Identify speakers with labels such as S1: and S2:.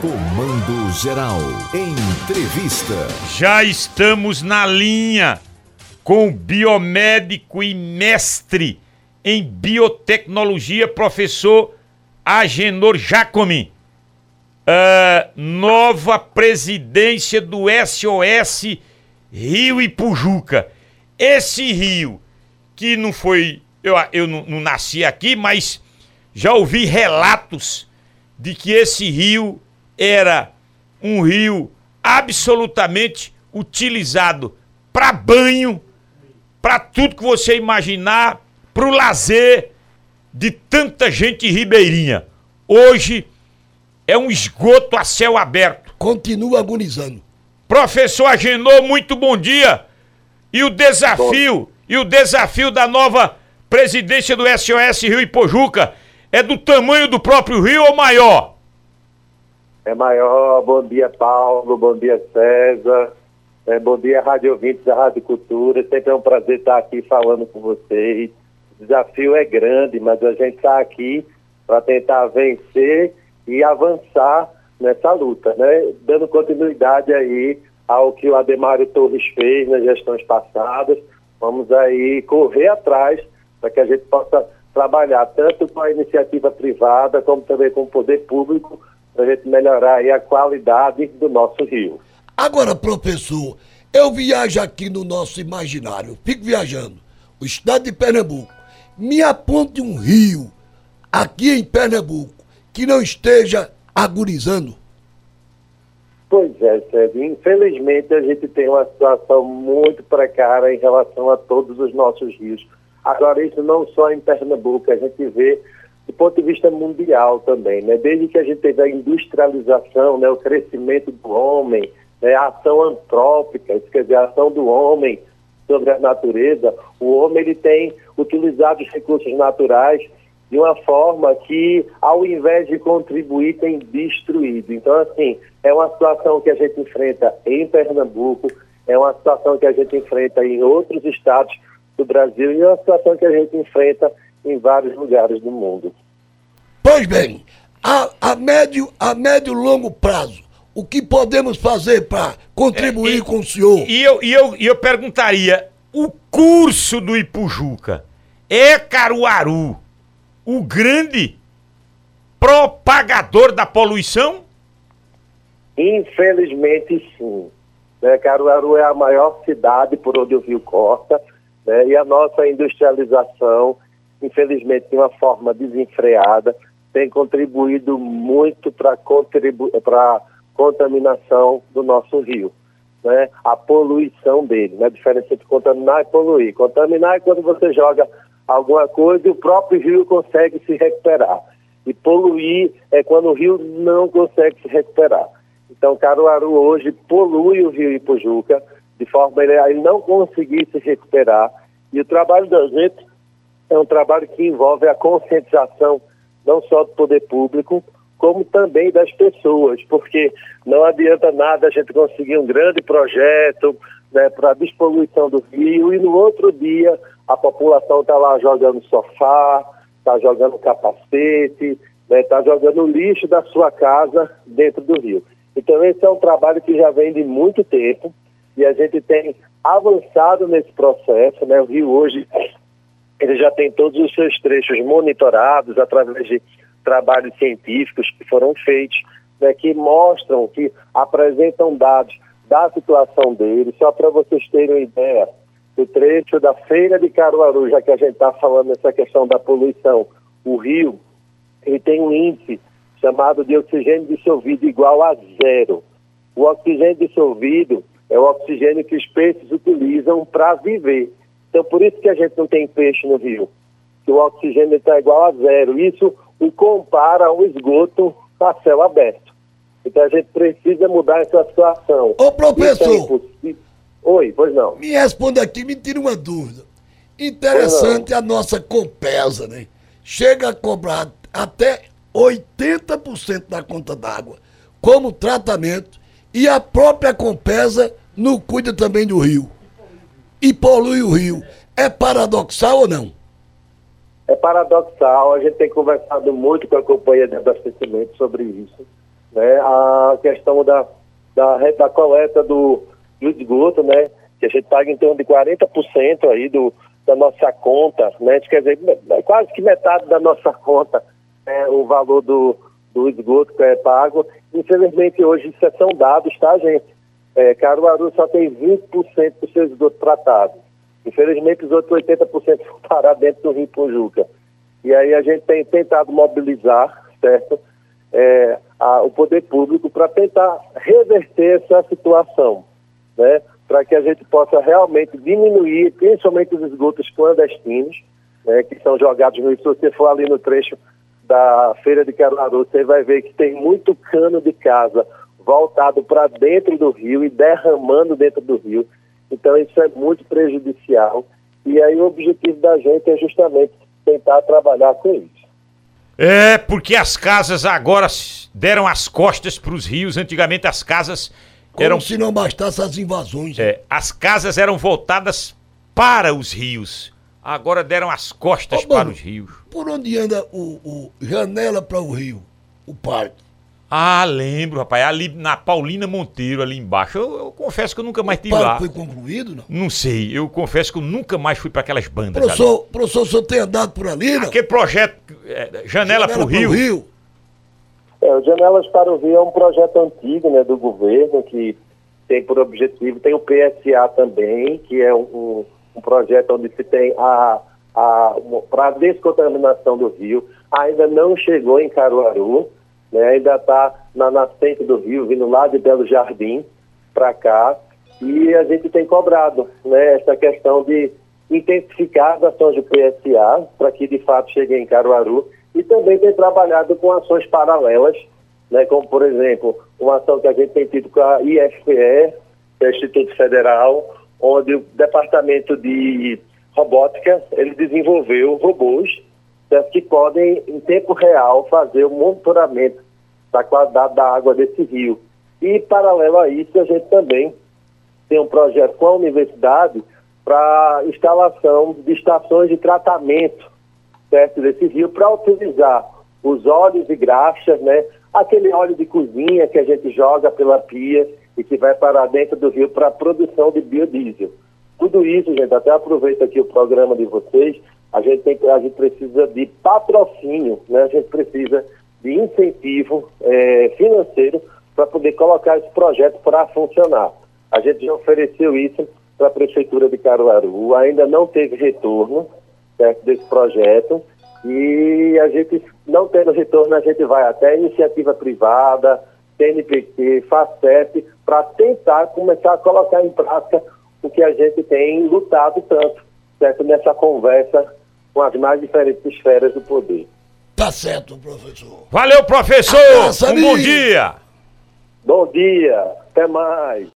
S1: Comando Geral. Entrevista.
S2: Já estamos na linha com o biomédico e mestre em biotecnologia, professor Agenor Jacomi. Uh, nova presidência do SOS Rio e Pujuca. Esse rio, que não foi. Eu, eu não, não nasci aqui, mas já ouvi relatos de que esse rio era um rio absolutamente utilizado para banho, para tudo que você imaginar, para o lazer de tanta gente ribeirinha. Hoje é um esgoto a céu aberto.
S3: Continua agonizando.
S2: Professor Agenor, muito bom dia. E o desafio, bom. e o desafio da nova presidência do SOS Rio e Pojuca é do tamanho do próprio rio ou maior?
S4: É maior. Bom dia, Paulo. Bom dia, César. É, bom dia, Rádio Ouvintes da Rádio Cultura. Sempre é um prazer estar aqui falando com vocês. O desafio é grande, mas a gente está aqui para tentar vencer e avançar nessa luta, né? Dando continuidade aí ao que o Ademário Torres fez nas gestões passadas. Vamos aí correr atrás para que a gente possa trabalhar tanto com a iniciativa privada como também com o poder público para a gente melhorar aí a qualidade do nosso rio.
S3: Agora, professor, eu viajo aqui no nosso imaginário, fico viajando, o estado de Pernambuco. Me aponte um rio aqui em Pernambuco que não esteja agonizando.
S4: Pois é, Sérgio. Infelizmente a gente tem uma situação muito precária em relação a todos os nossos rios. Agora, isso não só em Pernambuco, a gente vê do ponto de vista mundial também, né? Desde que a gente teve a industrialização, né, o crescimento do homem, né, a ação antrópica, quer dizer, a ação do homem sobre a natureza, o homem ele tem utilizado os recursos naturais de uma forma que, ao invés de contribuir, tem destruído. Então, assim, é uma situação que a gente enfrenta em Pernambuco, é uma situação que a gente enfrenta em outros estados do Brasil e é uma situação que a gente enfrenta em vários lugares do mundo.
S3: Pois bem, a, a médio a médio e longo prazo, o que podemos fazer para contribuir é, e, com o senhor?
S2: E eu, e, eu, e eu perguntaria, o curso do Ipujuca é Caruaru o grande propagador da poluição?
S4: Infelizmente, sim. Né, Caruaru é a maior cidade por onde o rio corta, né, e a nossa industrialização infelizmente de uma forma desenfreada, tem contribuído muito para contribu a contaminação do nosso rio. Né? A poluição dele, né? a diferença entre contaminar e poluir. Contaminar é quando você joga alguma coisa e o próprio rio consegue se recuperar. E poluir é quando o rio não consegue se recuperar. Então, Caruaru hoje polui o rio Ipojuca de forma a ele não conseguir se recuperar. E o trabalho da gente é um trabalho que envolve a conscientização não só do poder público, como também das pessoas, porque não adianta nada a gente conseguir um grande projeto né, para a despoluição do rio e no outro dia a população está lá jogando sofá, está jogando capacete, está né, tá jogando lixo da sua casa dentro do rio. Então esse é um trabalho que já vem de muito tempo e a gente tem avançado nesse processo. Né? O rio hoje ele já tem todos os seus trechos monitorados através de trabalhos científicos que foram feitos, né, que mostram, que apresentam dados da situação dele. Só para vocês terem uma ideia, o trecho da Feira de Caruaru, já que a gente está falando nessa questão da poluição, o rio, ele tem um índice chamado de oxigênio dissolvido igual a zero. O oxigênio dissolvido é o oxigênio que os peixes utilizam para viver. Então, por isso que a gente não tem peixe no rio, que o oxigênio está igual a zero. Isso o compara ao esgoto a céu aberto. Então, a gente precisa mudar essa situação.
S3: Ô, professor!
S4: É Oi, pois não.
S3: Me responda aqui, me tira uma dúvida. Interessante a nossa Compesa, né? Chega a cobrar até 80% da conta d'água como tratamento e a própria Compesa não cuida também do rio e polui o rio. É paradoxal ou não?
S4: É paradoxal. A gente tem conversado muito com a companhia de abastecimento sobre isso. né, a questão da, da, da coleta do, do esgoto, né, que a gente paga em torno de 40% aí do, da nossa conta, né, quer dizer, quase que metade da nossa conta é o valor do, do esgoto que é pago. Infelizmente hoje isso é são dados, tá, gente? É, Caruaru só tem 20% do seu esgoto tratado. Infelizmente os outros 80% vão parar dentro do Rio Pojuca. E aí a gente tem tentado mobilizar, certo? É, a, o poder público para tentar reverter essa situação, né? Para que a gente possa realmente diminuir, principalmente os esgotos clandestinos, né? Que são jogados no. Se você for ali no trecho da Feira de Caruaru, você vai ver que tem muito cano de casa voltado para dentro do rio e derramando dentro do rio. Então isso é muito prejudicial. E aí o objetivo da gente é justamente tentar trabalhar com isso.
S2: É, porque as casas agora deram as costas para os rios. Antigamente as casas
S3: Como
S2: eram.
S3: se não bastasse as invasões.
S2: É, as casas eram voltadas para os rios. Agora deram as costas
S3: Ô,
S2: para
S3: mano,
S2: os rios.
S3: Por onde anda o, o Janela para o Rio, o parque?
S2: Ah, lembro, rapaz. Ali na Paulina Monteiro, ali embaixo. Eu, eu confesso que eu nunca mais
S3: O
S2: tive lá.
S3: foi concluído, não?
S2: Não sei, eu confesso que eu nunca mais fui para aquelas bandas. ali.
S3: Professor, professor, o senhor tem andado por ali, não?
S2: Aquele projeto é, Janela, pro Rio.
S4: É, o Janelas para o Rio é um projeto antigo né, do governo que tem por objetivo, tem o PSA também, que é um, um, um projeto onde se tem a, a para descontaminação do rio. Ainda não chegou em Caruaru, né, ainda está na nascente do rio, vindo lá de Belo Jardim para cá. E a gente tem cobrado né, essa questão de intensificar as ações do PSA para que de fato chegue em Caruaru e também tem trabalhado com ações paralelas, né, como por exemplo, uma ação que a gente tem tido com a IFPE, é o Instituto Federal, onde o Departamento de Robótica ele desenvolveu robôs que podem, em tempo real, fazer o monitoramento da qualidade da água desse rio. E, paralelo a isso, a gente também tem um projeto com a universidade para instalação de estações de tratamento certo, desse rio para utilizar os óleos e graxas, né? Aquele óleo de cozinha que a gente joga pela pia e que vai parar dentro do rio para a produção de biodiesel. Tudo isso, gente, até aproveito aqui o programa de vocês, a gente, tem, a gente precisa de patrocínio, né? A gente precisa de incentivo eh, financeiro para poder colocar esse projeto para funcionar. A gente já ofereceu isso para a Prefeitura de Caruaru, ainda não teve retorno certo, desse projeto e a gente, não tendo retorno, a gente vai até iniciativa privada, CNPq, FACEP, para tentar começar a colocar em prática o que a gente tem lutado tanto, certo, nessa conversa com as mais diferentes esferas do poder.
S3: Tá certo, professor.
S2: Valeu, professor!
S3: Abraço,
S2: um bom dia!
S4: Bom dia, até mais.